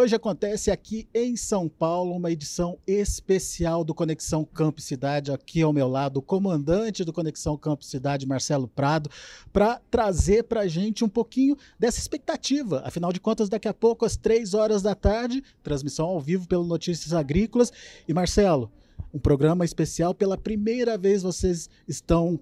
hoje acontece aqui em São Paulo uma edição especial do Conexão Campo Cidade. Aqui ao meu lado, o comandante do Conexão Campo Cidade, Marcelo Prado, para trazer para a gente um pouquinho dessa expectativa. Afinal de contas, daqui a pouco, às três horas da tarde, transmissão ao vivo pelo Notícias Agrícolas. E Marcelo, um programa especial. Pela primeira vez vocês estão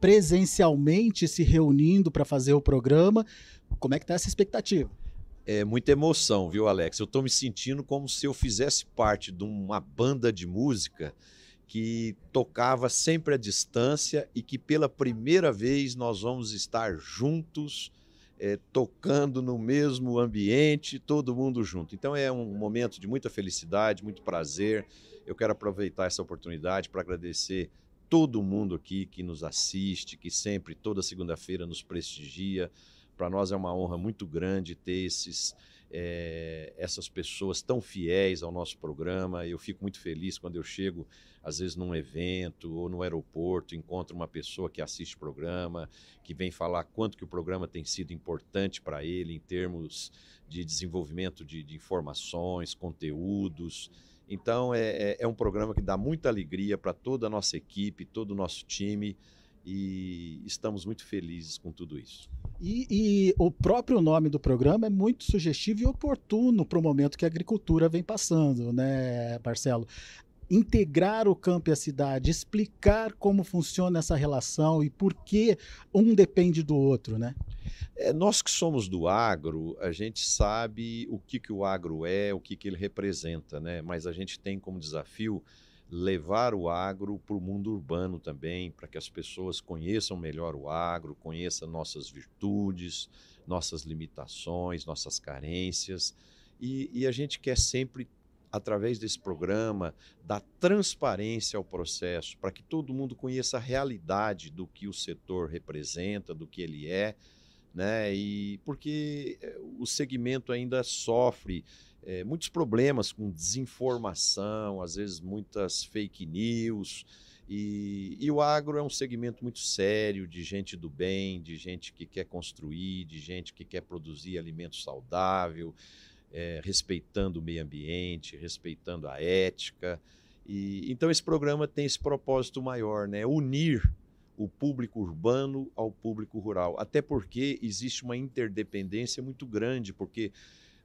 presencialmente se reunindo para fazer o programa. Como é que está essa expectativa? É muita emoção, viu, Alex? Eu estou me sentindo como se eu fizesse parte de uma banda de música que tocava sempre à distância e que pela primeira vez nós vamos estar juntos, é, tocando no mesmo ambiente, todo mundo junto. Então é um momento de muita felicidade, muito prazer. Eu quero aproveitar essa oportunidade para agradecer todo mundo aqui que nos assiste, que sempre, toda segunda-feira, nos prestigia para nós é uma honra muito grande ter esses, é, essas pessoas tão fiéis ao nosso programa. Eu fico muito feliz quando eu chego, às vezes, num evento ou no aeroporto, encontro uma pessoa que assiste o programa, que vem falar quanto que o programa tem sido importante para ele em termos de desenvolvimento de, de informações, conteúdos. Então, é, é, é um programa que dá muita alegria para toda a nossa equipe, todo o nosso time e estamos muito felizes com tudo isso. E, e, o próprio nome do programa é muito sugestivo e oportuno para o momento que a agricultura vem passando, né, Marcelo? Integrar o campo e a cidade, explicar como funciona essa relação e por que um depende do outro, né? É, nós que somos do agro, a gente sabe o que, que o agro é, o que, que ele representa, né? Mas a gente tem como desafio levar o agro para o mundo urbano também, para que as pessoas conheçam melhor o agro, conheçam nossas virtudes, nossas limitações, nossas carências. E, e a gente quer sempre, através desse programa, dar transparência ao processo, para que todo mundo conheça a realidade do que o setor representa, do que ele é. Né? E porque eh, o segmento ainda sofre é, muitos problemas com desinformação, às vezes muitas fake news. E, e, o agro é um segmento muito sério de gente do bem, de gente que quer construir, de gente que quer produzir alimento saudável, é, respeitando o meio ambiente, respeitando a ética. E, então esse programa tem esse propósito maior, né? Unir o público urbano ao público rural. Até porque existe uma interdependência muito grande, porque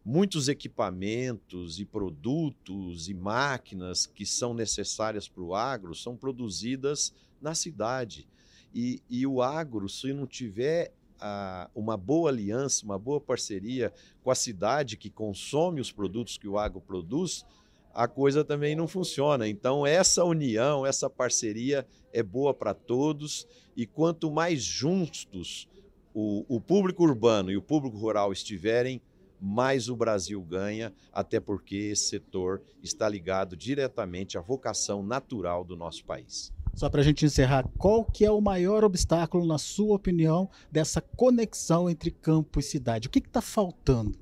muitos equipamentos e produtos e máquinas que são necessárias para o agro são produzidas na cidade. E, e o agro, se não tiver a, uma boa aliança, uma boa parceria com a cidade que consome os produtos que o agro produz, a coisa também não funciona. Então, essa união, essa parceria é boa para todos e quanto mais juntos o, o público urbano e o público rural estiverem, mais o Brasil ganha, até porque esse setor está ligado diretamente à vocação natural do nosso país. Só para a gente encerrar, qual que é o maior obstáculo, na sua opinião, dessa conexão entre campo e cidade? O que está faltando?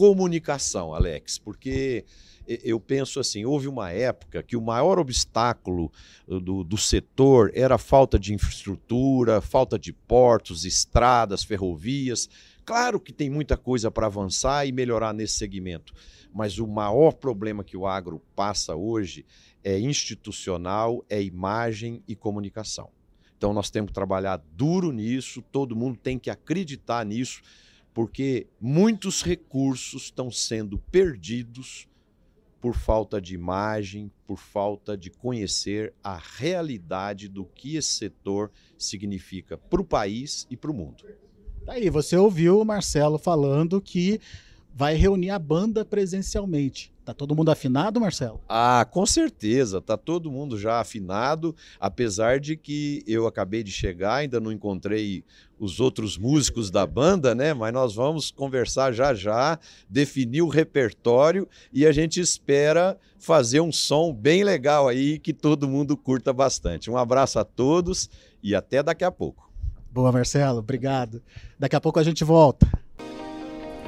Comunicação, Alex, porque eu penso assim, houve uma época que o maior obstáculo do, do setor era a falta de infraestrutura, falta de portos, estradas, ferrovias, Claro que tem muita coisa para avançar e melhorar nesse segmento, mas o maior problema que o agro passa hoje é institucional, é imagem e comunicação. Então nós temos que trabalhar duro nisso, todo mundo tem que acreditar nisso, porque muitos recursos estão sendo perdidos por falta de imagem, por falta de conhecer a realidade do que esse setor significa para o país e para o mundo. Tá aí, você ouviu o Marcelo falando que vai reunir a banda presencialmente. Tá todo mundo afinado, Marcelo? Ah, com certeza, tá todo mundo já afinado, apesar de que eu acabei de chegar, ainda não encontrei os outros músicos da banda, né? Mas nós vamos conversar já já, definir o repertório e a gente espera fazer um som bem legal aí que todo mundo curta bastante. Um abraço a todos e até daqui a pouco. Boa, Marcelo, obrigado. Daqui a pouco a gente volta.